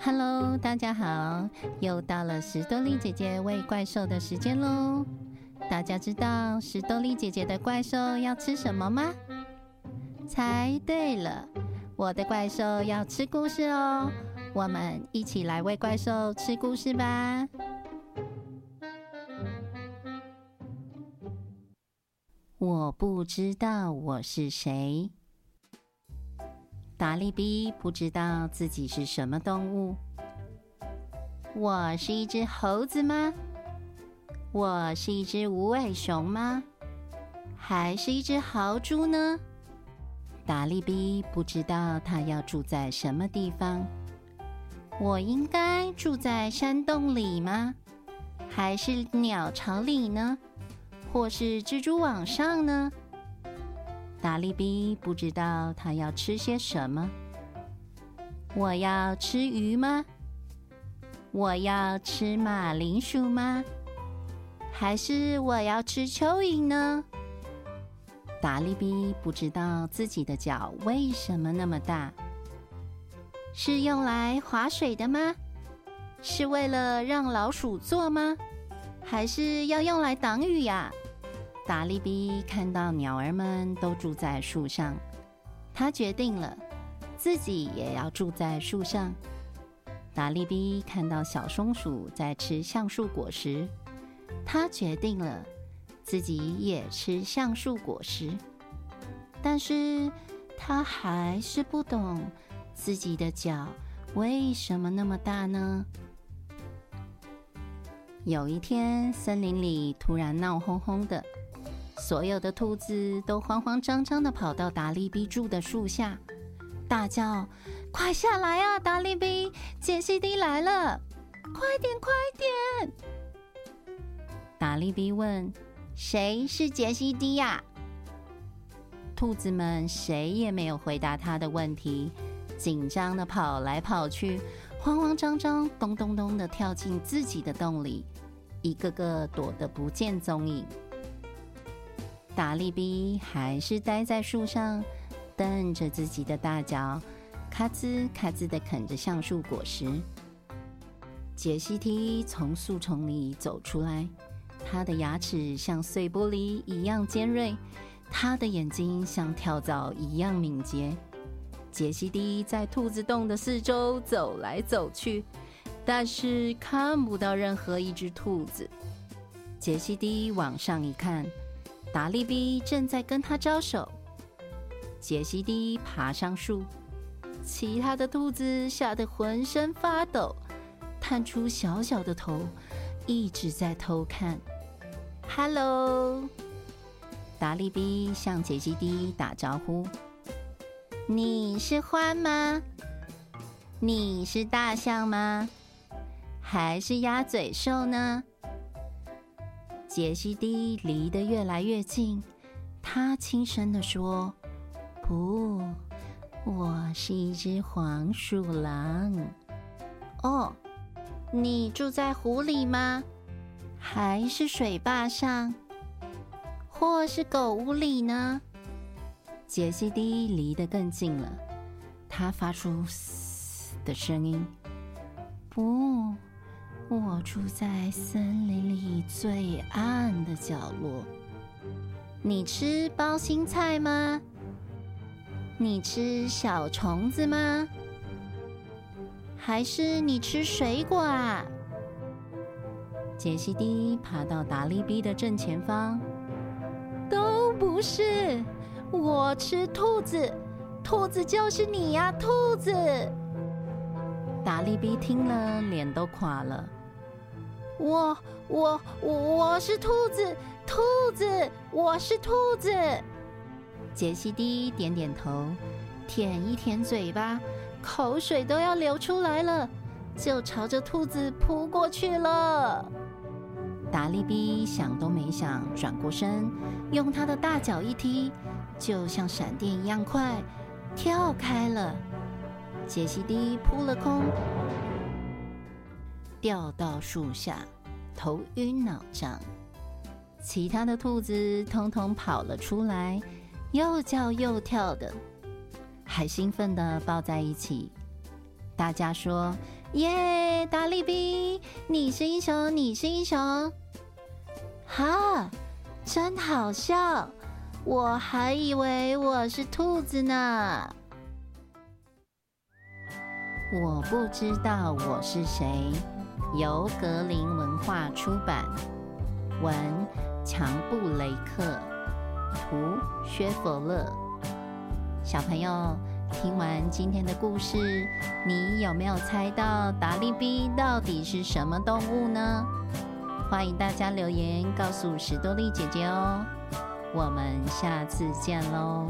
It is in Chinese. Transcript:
Hello，大家好，又到了史多利姐姐喂怪兽的时间喽。大家知道史多利姐姐的怪兽要吃什么吗？猜对了，我的怪兽要吃故事哦。我们一起来喂怪兽吃故事吧。我不知道我是谁。达利比不知道自己是什么动物。我是一只猴子吗？我是一只无尾熊吗？还是一只豪猪呢？达利比不知道他要住在什么地方。我应该住在山洞里吗？还是鸟巢里呢？或是蜘蛛网上呢？达利比不知道他要吃些什么。我要吃鱼吗？我要吃马铃薯吗？还是我要吃蚯蚓呢？达利比不知道自己的脚为什么那么大。是用来划水的吗？是为了让老鼠坐吗？还是要用来挡雨呀？达利比看到鸟儿们都住在树上，他决定了自己也要住在树上。达利比看到小松鼠在吃橡树果实，他决定了自己也吃橡树果实。但是他还是不懂自己的脚为什么那么大呢？有一天，森林里突然闹哄哄的。所有的兔子都慌慌张张的跑到达利比住的树下，大叫：“快下来啊，达利比，杰西迪来了！快点，快点！”达利比问：“谁是杰西迪呀？”兔子们谁也没有回答他的问题，紧张的跑来跑去，慌慌张张，咚咚咚的跳进自己的洞里，一个个躲得不见踪影。达利比还是待在树上，瞪着自己的大脚，咔吱咔吱的啃着橡树果实。杰西蒂从树丛里走出来，他的牙齿像碎玻璃一样尖锐，他的眼睛像跳蚤一样敏捷。杰西蒂在兔子洞的四周走来走去，但是看不到任何一只兔子。杰西蒂往上一看。达利比正在跟他招手。杰西蒂爬上树，其他的兔子吓得浑身发抖，探出小小的头，一直在偷看。Hello，达利比向杰西蒂打招呼：“你是獾吗？你是大象吗？还是鸭嘴兽呢？”杰西蒂离得越来越近，他轻声地说：“不，我是一只黄鼠狼。”哦，你住在湖里吗？还是水坝上，或是狗屋里呢？杰西蒂离得更近了，他发出“嘶”的声音。不。我住在森林里最暗的角落。你吃包心菜吗？你吃小虫子吗？还是你吃水果啊？杰西蒂爬到达利比的正前方。都不是，我吃兔子，兔子就是你呀，兔子！达利比听了，脸都垮了。我我我我是兔子，兔子，我是兔子。杰西蒂点点头，舔一舔嘴巴，口水都要流出来了，就朝着兔子扑过去了。达利比想都没想，转过身，用他的大脚一踢，就像闪电一样快，跳开了。杰西迪扑了空。掉到树下，头晕脑胀。其他的兔子通通跑了出来，又叫又跳的，还兴奋的抱在一起。大家说：“耶，达利比，你是英雄，你是英雄！”哈，真好笑！我还以为我是兔子呢。我不知道我是谁。由格林文化出版，文强布雷克，图薛佛勒。小朋友，听完今天的故事，你有没有猜到达利比到底是什么动物呢？欢迎大家留言告诉史多利姐姐哦。我们下次见喽。